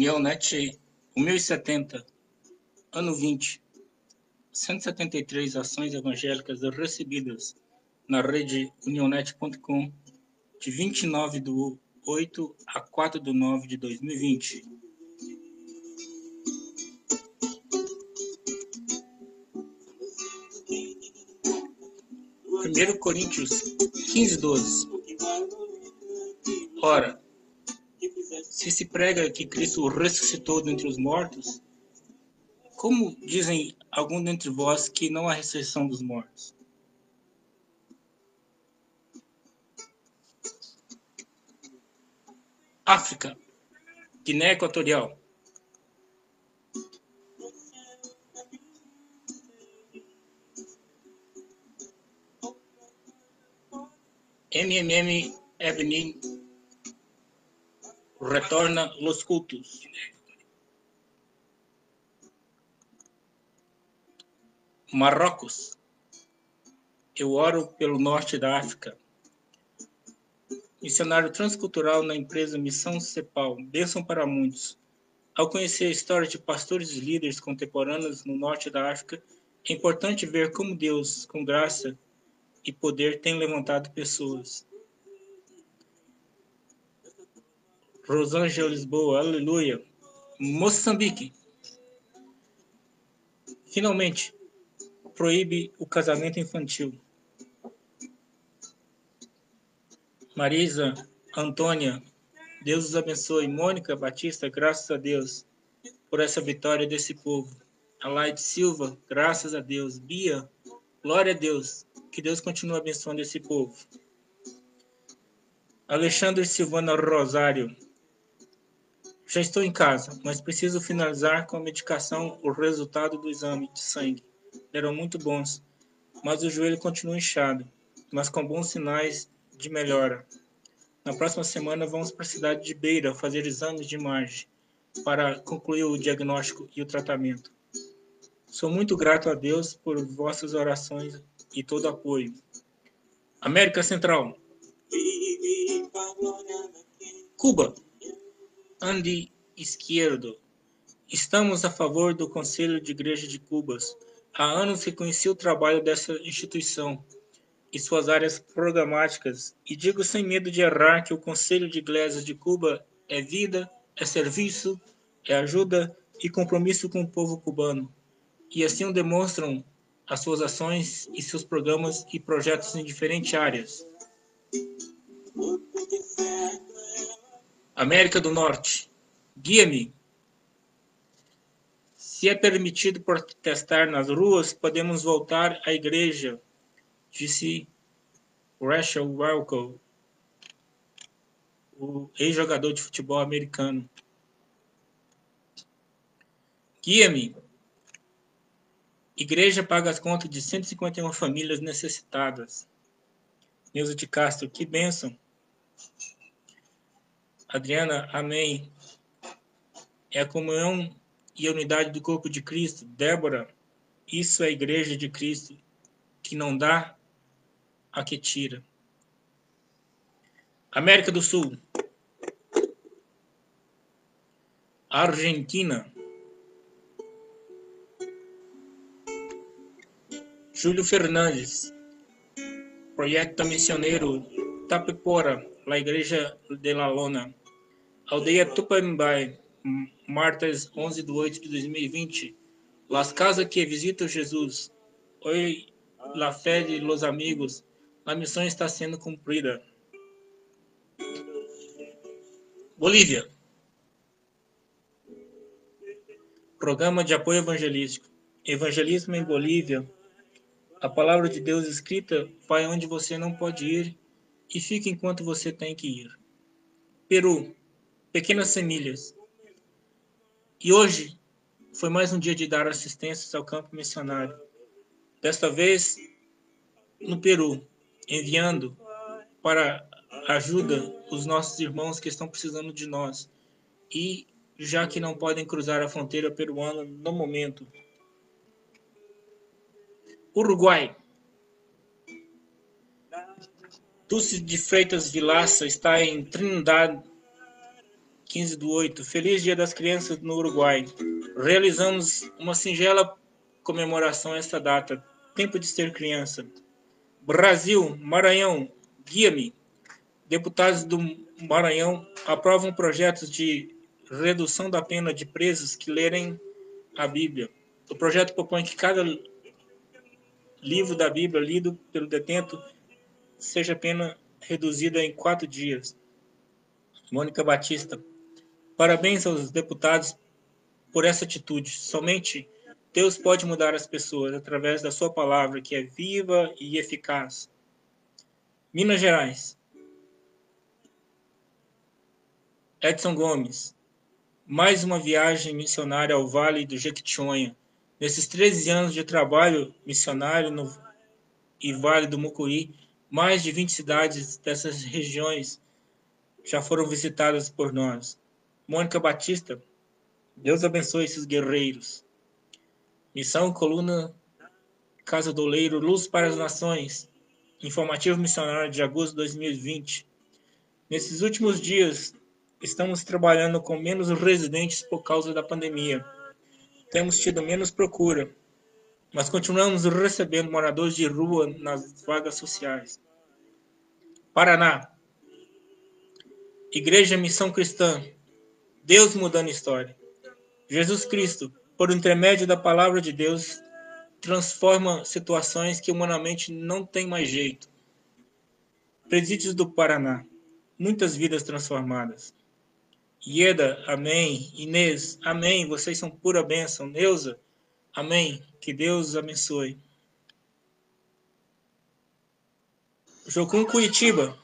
União Net 1070, ano 20. 173 ações evangélicas recebidas na rede unionet.com de 29 de 8 a 4 de 9 de 2020. Primeiro Coríntios 15, 12. Ora, se se prega que Cristo ressuscitou dentre os mortos, como dizem alguns dentre vós que não há ressurreição dos mortos? África, Guiné Equatorial. MMM Evening retorna los cultos. Marrocos. Eu oro pelo norte da África. Missionário transcultural na empresa Missão Cepal. Bênção para muitos. Ao conhecer a história de pastores e líderes contemporâneos no norte da África, é importante ver como Deus, com graça e poder, tem levantado pessoas. Rosângela Lisboa, aleluia. Moçambique. Finalmente, proíbe o casamento infantil. Marisa, Antônia, Deus os abençoe. Mônica Batista, graças a Deus por essa vitória desse povo. Alaide Silva, graças a Deus. Bia, glória a Deus. Que Deus continue abençoando esse povo. Alexandre Silvana Rosário, já estou em casa, mas preciso finalizar com a medicação o resultado do exame de sangue. Eram muito bons, mas o joelho continua inchado, mas com bons sinais de melhora. Na próxima semana vamos para a cidade de Beira fazer exames de imagem para concluir o diagnóstico e o tratamento. Sou muito grato a Deus por vossas orações e todo apoio. América Central. Cuba. Andy Izquierdo. Estamos a favor do Conselho de Igreja de Cubas. Há anos reconheci o trabalho dessa instituição e suas áreas programáticas, e digo sem medo de errar que o Conselho de Igrejas de Cuba é vida, é serviço, é ajuda e compromisso com o povo cubano. E assim o demonstram as suas ações e seus programas e projetos em diferentes áreas. América do Norte. Guia-me. Se é permitido protestar nas ruas, podemos voltar à igreja, disse Rachel Welker, o ex-jogador de futebol americano. Guia-me. Igreja paga as contas de 151 famílias necessitadas. Neuza de Castro, que bênção. Adriana, amém. É a comunhão e a unidade do corpo de Cristo. Débora, isso é a igreja de Cristo, que não dá a que tira. América do Sul. Argentina. Júlio Fernandes. Projeto Missioneiro Tapepora, La Igreja de la Lona. Aldeia Tupambai, Martes 11 de 8 de 2020. Las Casas que visitam Jesus. Oi, la fé de los amigos. A missão está sendo cumprida. Bolívia. Programa de apoio evangelístico. Evangelismo em Bolívia. A palavra de Deus escrita vai onde você não pode ir e fica enquanto você tem que ir. Peru pequenas semilhas. E hoje foi mais um dia de dar assistências ao campo missionário. Desta vez no Peru, enviando para ajuda os nossos irmãos que estão precisando de nós. E já que não podem cruzar a fronteira peruana no momento. Uruguai. Dulce de Freitas Vilaça está em Trindade 15 do 8. Feliz Dia das Crianças no Uruguai. Realizamos uma singela comemoração a esta data. Tempo de ser criança. Brasil, Maranhão, guia-me. Deputados do Maranhão aprovam projetos de redução da pena de presos que lerem a Bíblia. O projeto propõe que cada livro da Bíblia lido pelo detento seja pena reduzida em quatro dias. Mônica Batista. Parabéns aos deputados por essa atitude. Somente Deus pode mudar as pessoas através da sua palavra, que é viva e eficaz. Minas Gerais. Edson Gomes. Mais uma viagem missionária ao Vale do Jequitinhonha. Nesses 13 anos de trabalho missionário no e Vale do Mucuri, mais de 20 cidades dessas regiões já foram visitadas por nós. Mônica Batista, Deus abençoe esses guerreiros. Missão Coluna Casa do Oleiro, Luz para as Nações. Informativo Missionário de agosto de 2020. Nesses últimos dias, estamos trabalhando com menos residentes por causa da pandemia temos tido menos procura, mas continuamos recebendo moradores de rua nas vagas sociais. Paraná. Igreja Missão Cristã. Deus mudando história. Jesus Cristo, por intermédio da palavra de Deus, transforma situações que humanamente não tem mais jeito. Presídios do Paraná. Muitas vidas transformadas. Ieda, amém. Inês, amém. Vocês são pura bênção. Neuza, amém. Que Deus abençoe. Jocum Curitiba.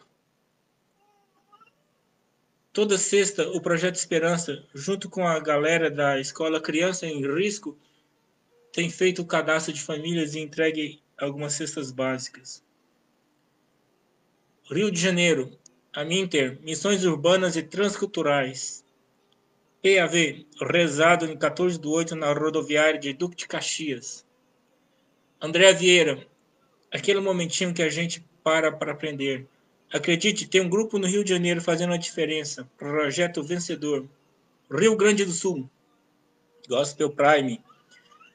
Toda sexta, o Projeto Esperança, junto com a galera da Escola Criança em Risco, tem feito o cadastro de famílias e entregue algumas cestas básicas. Rio de Janeiro, Aminter, Missões Urbanas e Transculturais. PAV, rezado em 14 de 8 na rodoviária de Duque de Caxias. André Vieira, aquele momentinho que a gente para para aprender. Acredite, tem um grupo no Rio de Janeiro fazendo a diferença. Projeto Vencedor. Rio Grande do Sul. Gospel Prime.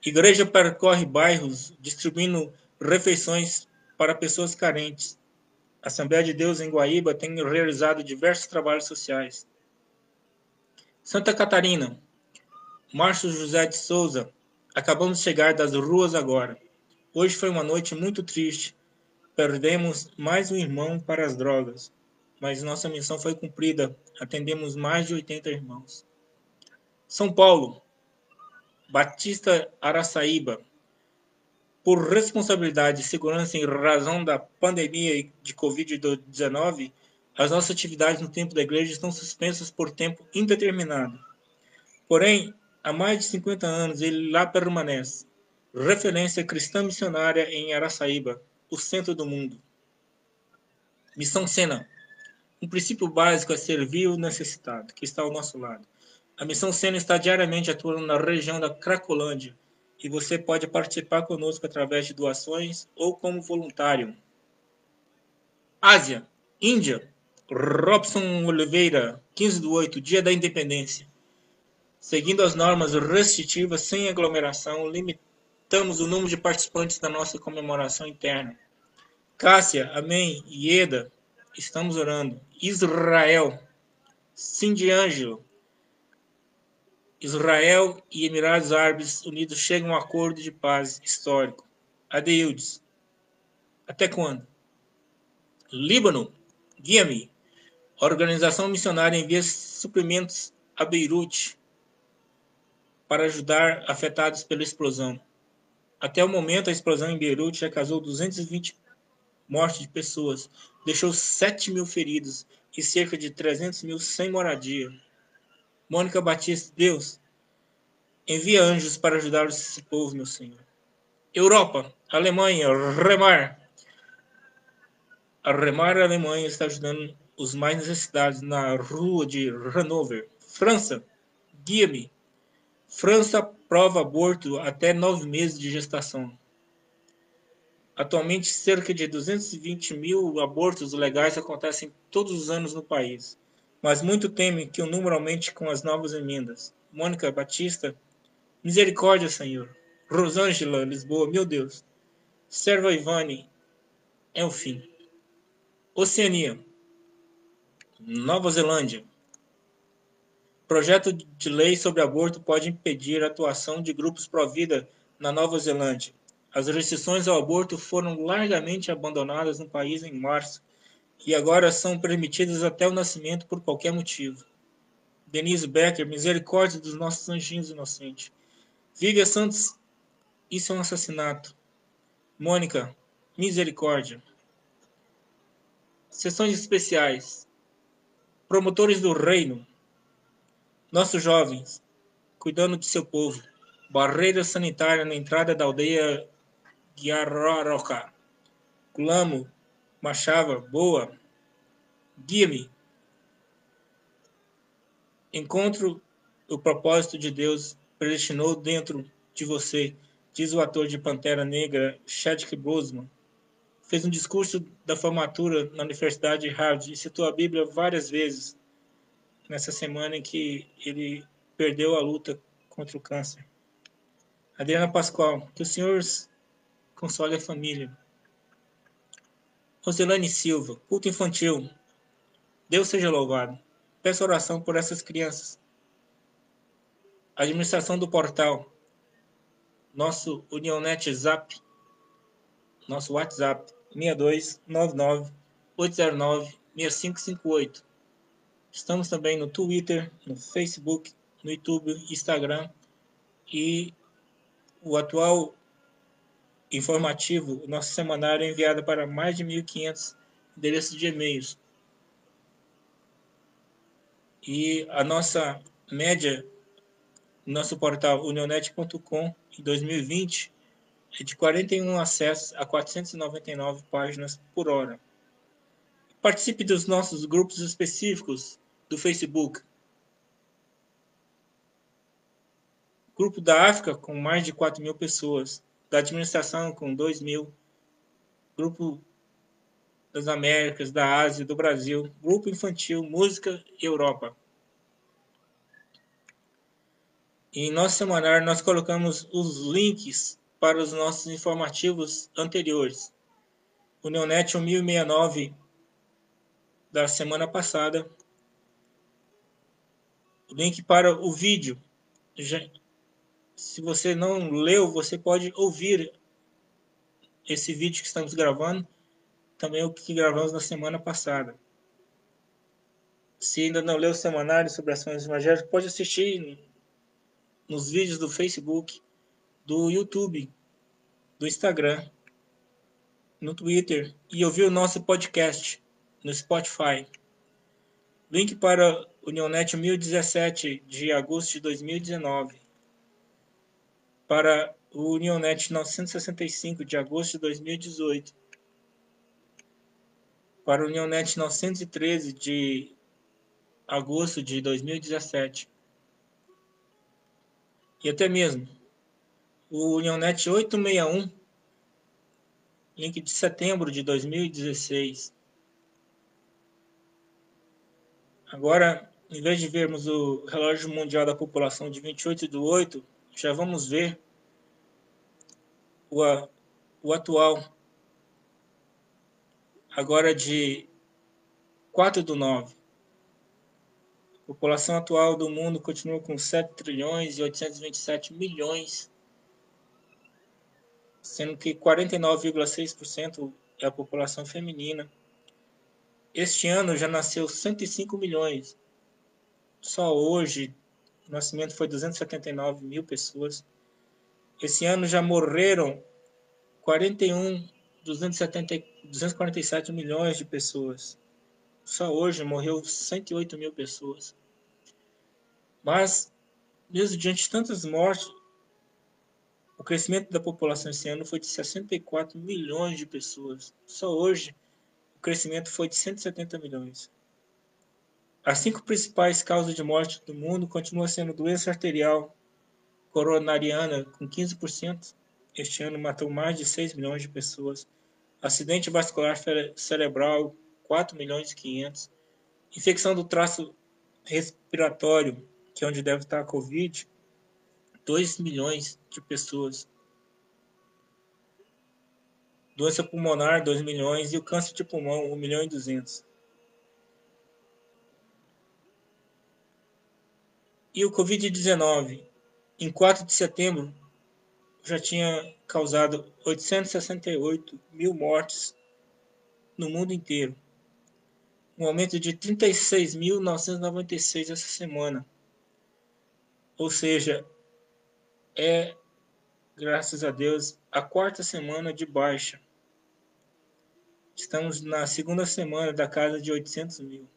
Igreja percorre bairros distribuindo refeições para pessoas carentes. Assembleia de Deus em Guaíba tem realizado diversos trabalhos sociais. Santa Catarina, Márcio José de Souza, acabamos de chegar das ruas agora. Hoje foi uma noite muito triste. Perdemos mais um irmão para as drogas, mas nossa missão foi cumprida. Atendemos mais de 80 irmãos. São Paulo, Batista Araçaíba, por responsabilidade e segurança em razão da pandemia de Covid-19, as nossas atividades no tempo da igreja estão suspensas por tempo indeterminado. Porém, há mais de 50 anos ele lá permanece, referência cristã missionária em Araçaíba, o centro do mundo. Missão Sena. Um princípio básico é servir o necessitado, que está ao nosso lado. A Missão Sena está diariamente atuando na região da Cracolândia, e você pode participar conosco através de doações ou como voluntário. Ásia, Índia, Robson Oliveira, 15 do 8, Dia da Independência. Seguindo as normas restritivas, sem aglomeração, limitamos o número de participantes da nossa comemoração interna. Cássia, Amém, Ieda, estamos orando. Israel, Cindy Ângelo, Israel e Emirados Árabes Unidos chegam a um acordo de paz histórico. Adeildes. Até quando? Líbano. Guia-me. A organização missionária envia suprimentos a Beirute para ajudar afetados pela explosão. Até o momento, a explosão em Beirute já causou 220 mortes de pessoas, deixou 7 mil feridos e cerca de 300 mil sem moradia. Mônica Batista, Deus, envia anjos para ajudar esse povo, meu Senhor. Europa, Alemanha, Remar. A Remar Alemanha está ajudando os mais necessitados na rua de Hanover. França, guia-me. França prova aborto até nove meses de gestação. Atualmente, cerca de 220 mil abortos legais acontecem todos os anos no país. mas muito temem que o número aumente com as novas emendas. Mônica Batista, misericórdia, Senhor. Rosângela, Lisboa, meu Deus. Serva Ivane, é o fim. Oceania, Nova Zelândia. Projeto de lei sobre aborto pode impedir a atuação de grupos pró-vida na Nova Zelândia. As restrições ao aborto foram largamente abandonadas no país em março e agora são permitidas até o nascimento por qualquer motivo. Denise Becker, misericórdia dos nossos anjinhos inocentes. Vivian Santos, isso é um assassinato. Mônica, misericórdia. Sessões especiais. Promotores do reino. Nossos jovens, cuidando de seu povo. Barreira sanitária na entrada da aldeia Guiararoca. Clamo, Machava, boa. Guia-me. Encontro o propósito de Deus predestinou dentro de você, diz o ator de Pantera Negra, Chadwick Boseman. Fez um discurso da formatura na Universidade de Harvard e citou a Bíblia várias vezes nessa semana em que ele perdeu a luta contra o câncer. Adriana Pascoal, que o Senhor console a família. Roselane Silva, culto infantil. Deus seja louvado. Peço oração por essas crianças. Administração do portal. Nosso Unionet Zap. Nosso WhatsApp. 6299 809 6558. Estamos também no Twitter, no Facebook, no YouTube, Instagram e o atual informativo, o nosso semanário é enviado para mais de 1.500 endereços de e-mails. E a nossa média, nosso portal unionet.com, em 2020, é de 41 acessos a 499 páginas por hora. Participe dos nossos grupos específicos do Facebook. Grupo da África, com mais de 4 mil pessoas da administração com 2 mil, Grupo das Américas, da Ásia, do Brasil, Grupo Infantil, Música Europa. Em nosso semanário, nós colocamos os links para os nossos informativos anteriores. O Neonet 1069 da semana passada. Link para o vídeo se você não leu, você pode ouvir esse vídeo que estamos gravando, também o que gravamos na semana passada. Se ainda não leu o semanário sobre ações evangélicas, pode assistir nos vídeos do Facebook, do YouTube, do Instagram, no Twitter e ouvir o nosso podcast no Spotify. Link para o Neonet 1017 de agosto de 2019 para o Unionet 965 de agosto de 2018, para o Unionet 913 de agosto de 2017 e até mesmo o Unionet 861 link de setembro de 2016. Agora, em vez de vermos o relógio mundial da população de 28 de 8, já vamos ver o, o atual, agora de 4 do 9. A população atual do mundo continua com 7 trilhões e 827 milhões, sendo que 49,6% é a população feminina. Este ano já nasceu 105 milhões. Só hoje, o nascimento foi 279 mil pessoas. Esse ano já morreram 41, 270, 247 milhões de pessoas. Só hoje morreu 108 mil pessoas. Mas, mesmo diante de tantas mortes, o crescimento da população esse ano foi de 64 milhões de pessoas. Só hoje, o crescimento foi de 170 milhões. As cinco principais causas de morte do mundo continuam sendo doença arterial, coronariana, com 15%, este ano matou mais de 6 milhões de pessoas. Acidente vascular cerebral, 4 milhões e 500. Infecção do traço respiratório, que é onde deve estar a Covid, 2 milhões de pessoas. Doença pulmonar, 2 milhões. E o câncer de pulmão, 1 milhão e 200. E o Covid-19, em 4 de setembro, já tinha causado 868 mil mortes no mundo inteiro. Um aumento de 36.996 essa semana. Ou seja, é, graças a Deus, a quarta semana de baixa. Estamos na segunda semana da casa de 800 mil.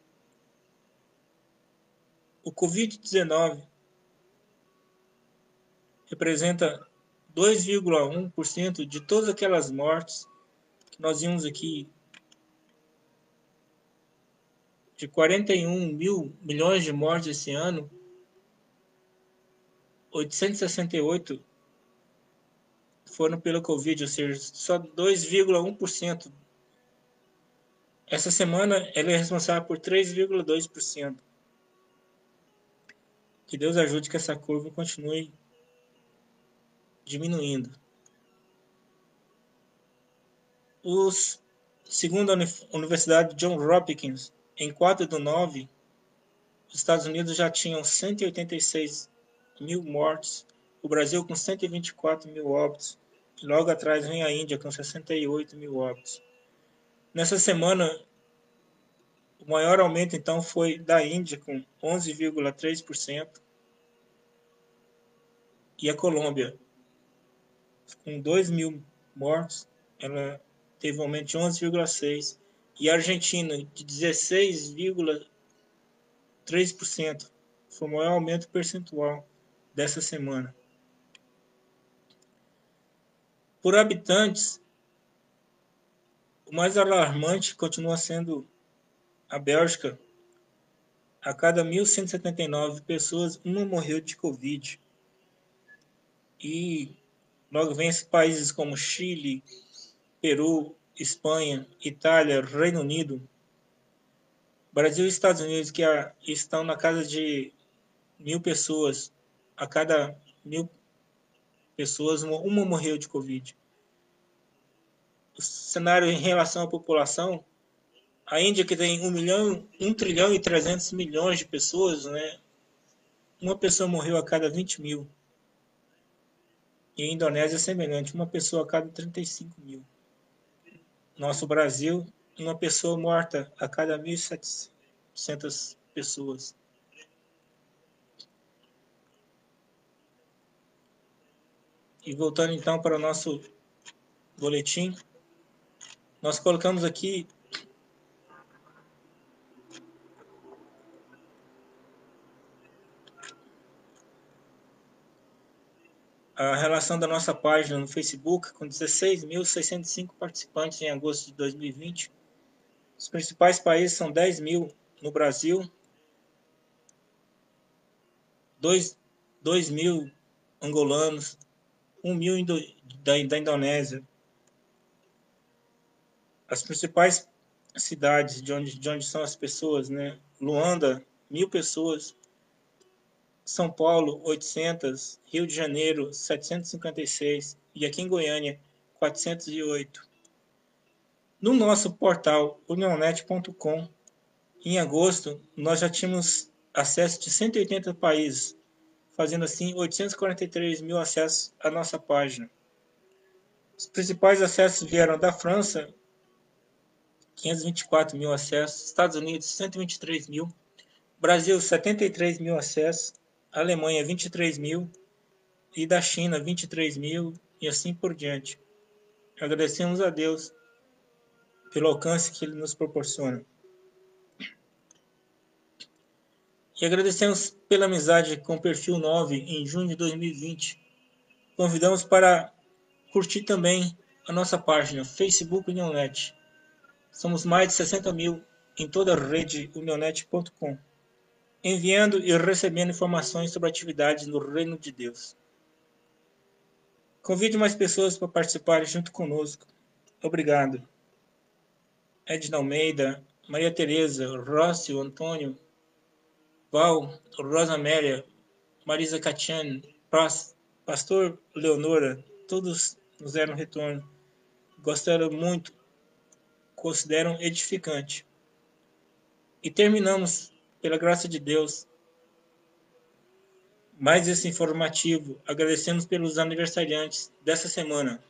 O Covid-19 representa 2,1% de todas aquelas mortes que nós vimos aqui, de 41 mil milhões de mortes esse ano, 868 foram pelo Covid, ou seja, só 2,1%. Essa semana ela é responsável por 3,2%. Que Deus ajude que essa curva continue diminuindo. Os, segundo a Universidade John Hopkins, em 4 de 9, os Estados Unidos já tinham 186 mil mortes, o Brasil com 124 mil óbitos, e logo atrás vem a Índia com 68 mil óbitos. Nessa semana, o maior aumento então foi da Índia com 11,3% e a Colômbia com 2 mil mortos, ela teve um aumento de 11,6%, e a Argentina de 16,3%, foi o maior aumento percentual dessa semana. Por habitantes, o mais alarmante continua sendo a Bélgica. A cada 1.179 pessoas, uma morreu de Covid. E Logo vem países como Chile, Peru, Espanha, Itália, Reino Unido, Brasil e Estados Unidos, que estão na casa de mil pessoas. A cada mil pessoas, uma morreu de Covid. O cenário em relação à população, a Índia que tem 1 milhão, 1 trilhão e 300 milhões de pessoas, né? Uma pessoa morreu a cada 20 mil. E a Indonésia é semelhante, uma pessoa a cada 35 mil. Nosso Brasil, uma pessoa morta a cada 1.700 pessoas. E voltando então para o nosso boletim, nós colocamos aqui a relação da nossa página no Facebook, com 16.605 participantes em agosto de 2020. Os principais países são 10 mil no Brasil, 2, 2 mil angolanos, 1 mil da, da Indonésia. As principais cidades de onde, de onde são as pessoas, né? Luanda, mil pessoas. São Paulo, 800, Rio de Janeiro, 756 e aqui em Goiânia, 408. No nosso portal unionet.com, em agosto, nós já tínhamos acesso de 180 países, fazendo assim 843 mil acessos à nossa página. Os principais acessos vieram da França, 524 mil acessos, Estados Unidos, 123 mil, Brasil, 73 mil acessos, Alemanha 23 mil e da China 23 mil e assim por diante. Agradecemos a Deus pelo alcance que Ele nos proporciona. E agradecemos pela amizade com o perfil 9 em junho de 2020. Convidamos para curtir também a nossa página Facebook Unionet. Somos mais de 60 mil em toda a rede unionet.com enviando e recebendo informações sobre atividades no Reino de Deus. Convide mais pessoas para participarem junto conosco. Obrigado. Edna Almeida, Maria Tereza, Rócio, Antônio, Val, Rosa Amélia, Marisa Catiane, Pastor Leonora, todos nos deram retorno. Gostaram muito, consideram edificante. E terminamos, pela graça de Deus, mais esse informativo. Agradecemos pelos aniversariantes dessa semana.